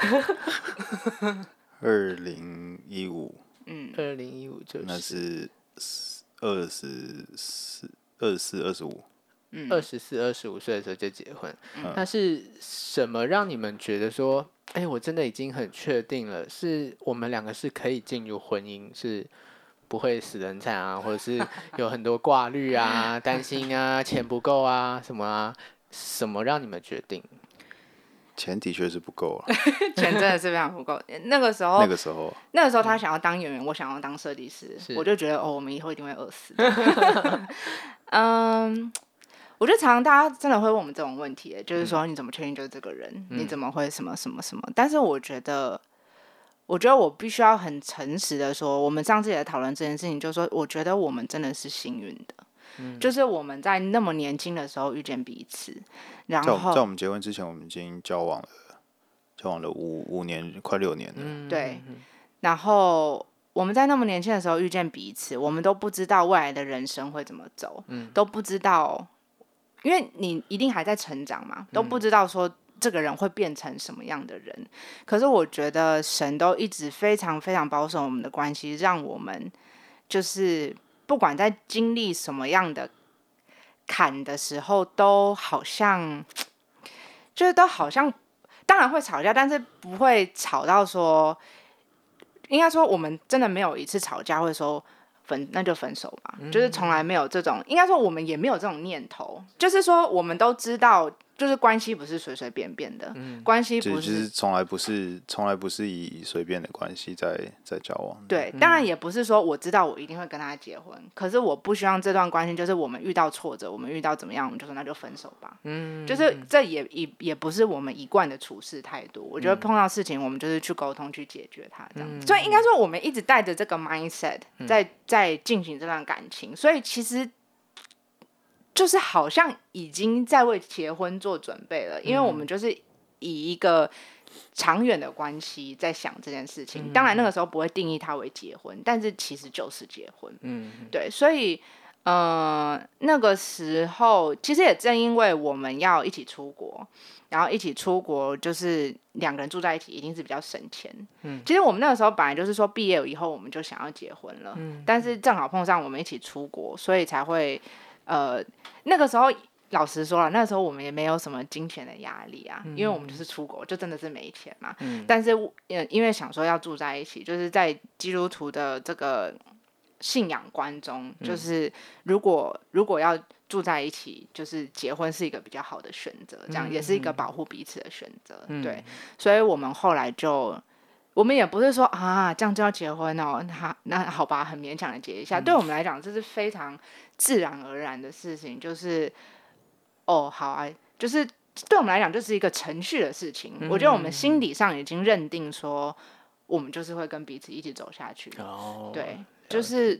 二零一五嗯二零一五就那是是二十四、二十四、二十五。嗯二十四、二十五岁的时候就结婚。嗯那是什么让你们觉得说，哎、我真的已经很确定了，是我们两个是可以进入婚姻，是不会死人惨啊，或者是有很多挂虑啊、担心啊、钱不够啊什么啊？什么让你们决定？钱的确是不够啊，钱真的是非常不够。那个时候，那个时候那个时候他想要当演员，我想要当设计师，我就觉得哦，我们以后一定会饿死。嗯，我觉得常常大家真的会问我们这种问题，就是说你怎么确定就是这个人？你怎么会什么什么什么？但是我觉得，我觉得我必须要很诚实的说，我们上次也讨论这件事情，就是说，我觉得我们真的是幸运的。就是我们在那么年轻的时候遇见彼此，然在我在我们结婚之前，我们已经交往了，交往了五五年，快六年了。嗯，对然后我们在那么年轻的时候遇见彼此，我们都不知道未来的人生会怎么走，嗯都不知道，因为你一定还在成长嘛，都不知道说这个人会变成什么样的人。可是我觉得神都一直非常非常保守我们的关系，让我们就是不管在经历什么样的坎的时候，都好像就是都好像。当然会吵架，但是不会吵到说，应该说我们真的没有一次吵架会说分那就分手吧，就是从来没有这种，应该说我们也没有这种念头，就是说我们都知道，就是关系不是随随便便的，关系不是是从来不是从来不是以随便的关系在在交往的。对，当然也不是说我知道我一定会跟他结婚，可是我不希望这段关系就是我们遇到挫折，我们遇到怎么样，我们就说那就分手吧。嗯，就是这也也也不是我们一贯的处事态度。我觉得碰到事情，我们就是去沟通去解决它，这样。所以应该说，我们一直带着这个 mindset 在在进行这段感情，所以其实就是好像已经在为结婚做准备了，因为我们就是以一个。长远的关系在想这件事情，当然那个时候不会定义它为结婚，但是其实就是结婚。嗯，对，所以呃，那个时候其实也正因为我们要一起出国，然后一起出国就是两个人住在一起，一定是比较省钱。嗯，其实我们那个时候本来就是说毕业以后我们就想要结婚了，嗯，但是正好碰上我们一起出国，所以才会呃那个时候。老实说了，那时候我们也没有什么金钱的压力啊，因为我们就是出国，就真的是没钱嘛。但是呃，因为想说要住在一起，就是在基督徒的这个信仰观中，就是如果如果要住在一起，就是结婚是一个比较好的选择，这样也是一个保护彼此的选择。对，所以我们后来就，我们也不是说啊，这样就要结婚哦，那那好吧，很勉强的结一下。对我们来讲，这是非常自然而然的事情，就是哦，好啊，就是对我们来讲，就是一个程序的事情。我觉得我们心理上已经认定说，我们就是会跟彼此一起走下去。哦，对，就是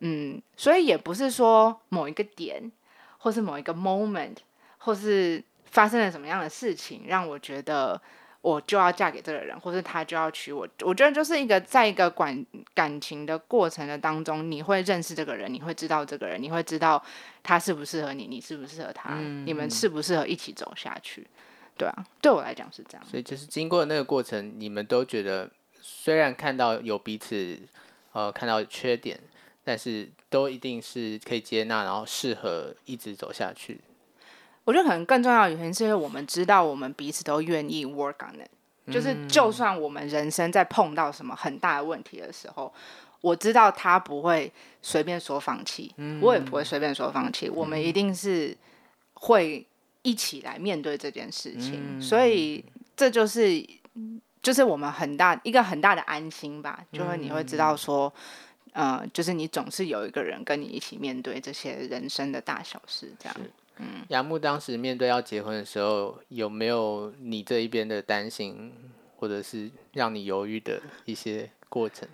嗯，所以也不是说某一个点。或是某一个 moment，或是发生了什么样的事情，让我觉得我就要嫁给这个人，或是他就要娶我。我觉得就是一个在一个感感情的过程的当中，你会认识这个人，你会知道这个人，你会知道他适不适合你，你适不适合他，你们适不适合一起走下去。对啊，对我来讲是这样。所以就是经过那个过程，你们都觉得虽然看到有彼此，呃，看到缺点。但是都一定是可以接纳，然后适合一直走下去。我觉得可能更重要的原因是因为我们知道我们彼此都愿意 work on it，就是就算我们人生在碰到什么很大的问题的时候，我知道他不会随便说放弃，我也不会随便说放弃，我们一定是会一起来面对这件事情。所以这就是就是我们很大一个很大的安心吧，就是你会知道说。呃，就是你总是有一个人跟你一起面对这些人生的大小事，这样。嗯，杨木当时面对要结婚的时候，有没有你这一边的担心，或者是让你犹豫的一些过程？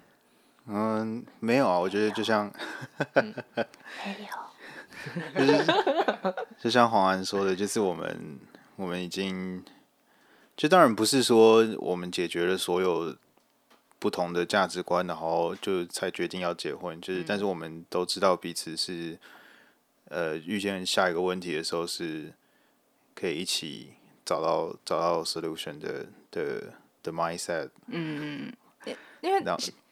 嗯，没有啊，我觉得就像，没有，就是就像黄安说的，就是我们我们已经，就当然不是说我们解决了所有。不同的价值观，然后就才决定要结婚。就是，但是我们都知道彼此是，呃，遇见下一个问题的时候，是可以一起找到找到 solution 的的的 mindset。嗯嗯，因为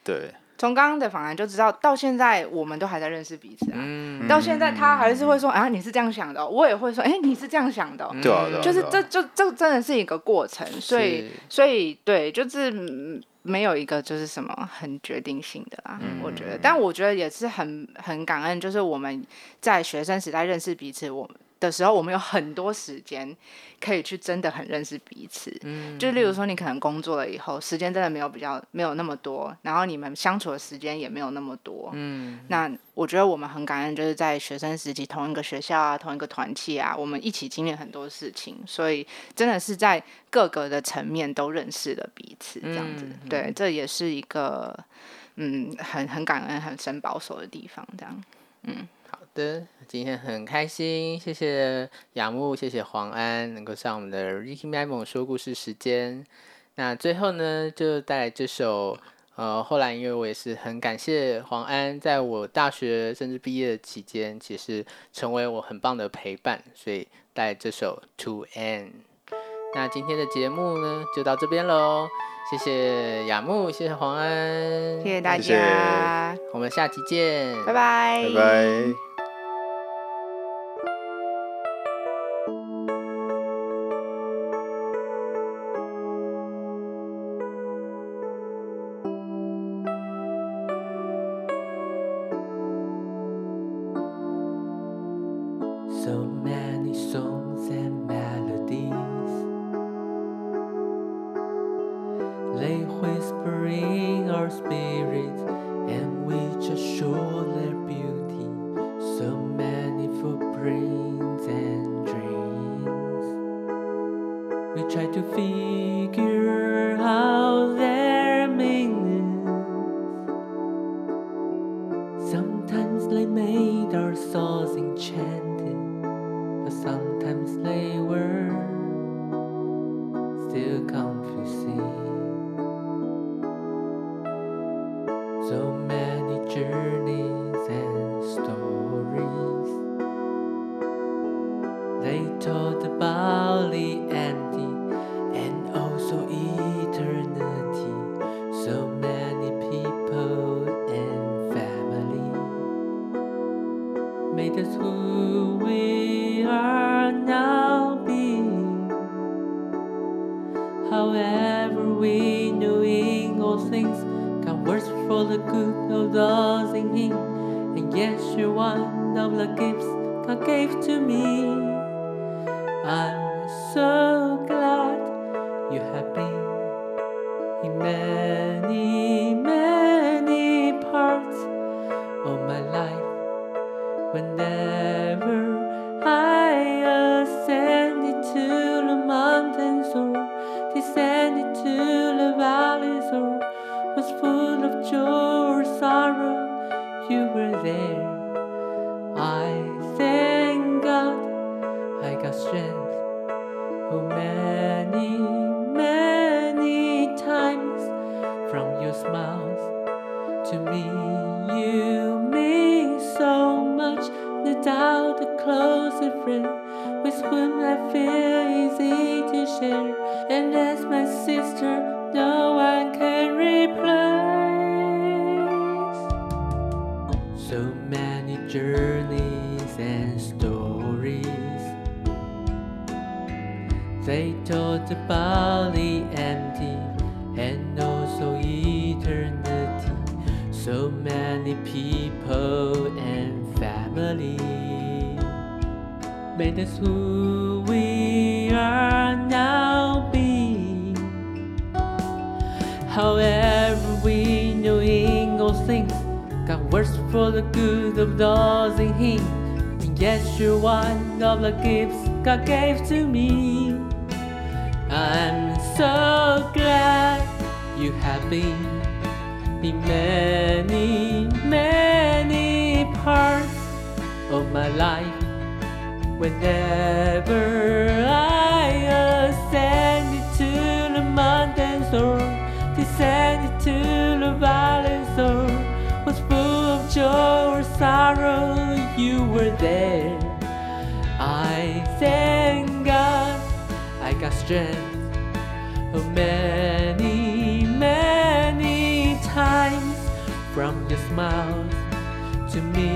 对，从刚刚的访谈就知道，到现在我们都还在认识彼此啊。嗯，到现在他还是会说啊，你是这样想的，我也会说，哎，你是这样想的。对啊，就是这就这真的是一个过程，所以所以对，就是。没有一个就是什么很决定性的啦，我觉得，但我觉得也是很很感恩，就是我们在学生时代认识彼此，我们。的时候，我们有很多时间可以去真的很认识彼此。嗯，就例如说，你可能工作了以后，时间真的没有比较没有那么多，然后你们相处的时间也没有那么多。嗯，那我觉得我们很感恩，就是在学生时期同一个学校啊，同一个团体啊，我们一起经历很多事情，所以真的是在各个的层面都认识了彼此。这样子，对，这也是一个嗯很很感恩、很深保守的地方。这样，嗯。的，今天很开心，谢谢雅木，谢谢黄安，能够上我们的 Ricky m a m o 说故事时间。那最后呢，就带来这首呃后来，因为我也是很感谢黄安，在我大学甚至毕业的期间，其实成为我很棒的陪伴，所以带来这首 To End。那今天的节目呢，就到这边喽，谢谢雅木，谢谢黄安，谢谢大家，我们下期见，拜拜，拜拜。brains and dreams. We try to feed. Stories. They told about the empty and also eternity. So many people and family made us who we are now being. However, we know in all things God works for the good of those in Him. Yes, you're one of the gifts God gave to me. I'm so glad you have been in many, many parts of my life. Whenever I ascended to the mountains or descended to the valleys or was full of joy or sorrow, you were there. I thank God I got strength of many, many times from your smiles to me.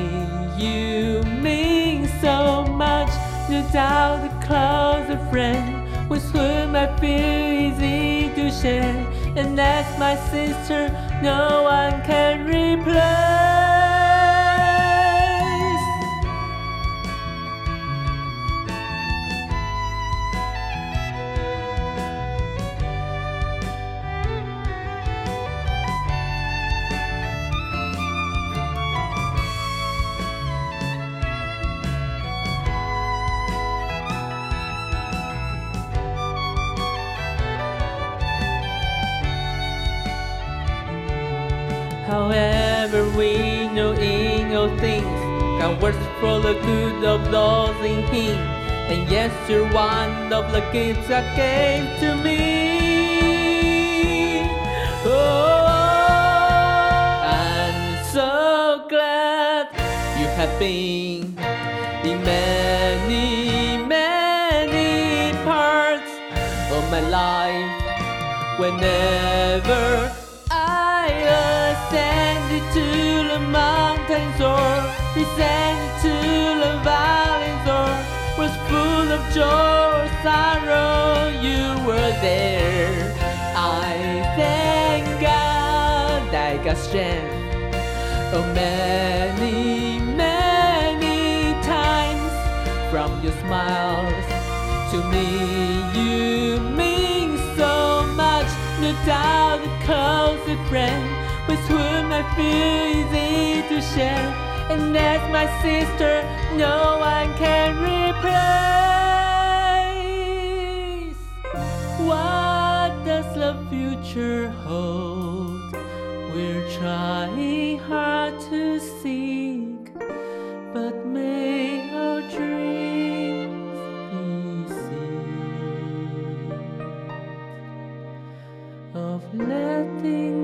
You mean so much, no doubt a closer friend with whom I feel easy to share. And that's my sister, no one can replace. For the good of those in Him. And yes, you're one of the gifts I gave to me. Oh, I'm so glad you have been in many, many parts of my life. Whenever I ascended to the mountains or the valleys or was full of joy or sorrow, you were there. I thank God I got strength oh many, many times from your smiles to me. You mean so much, no doubt a closer friend with whom I feel easy to share. And as my sister, no one can replace. What does the future hold? We're trying hard to seek, but may our dreams be seeds of letting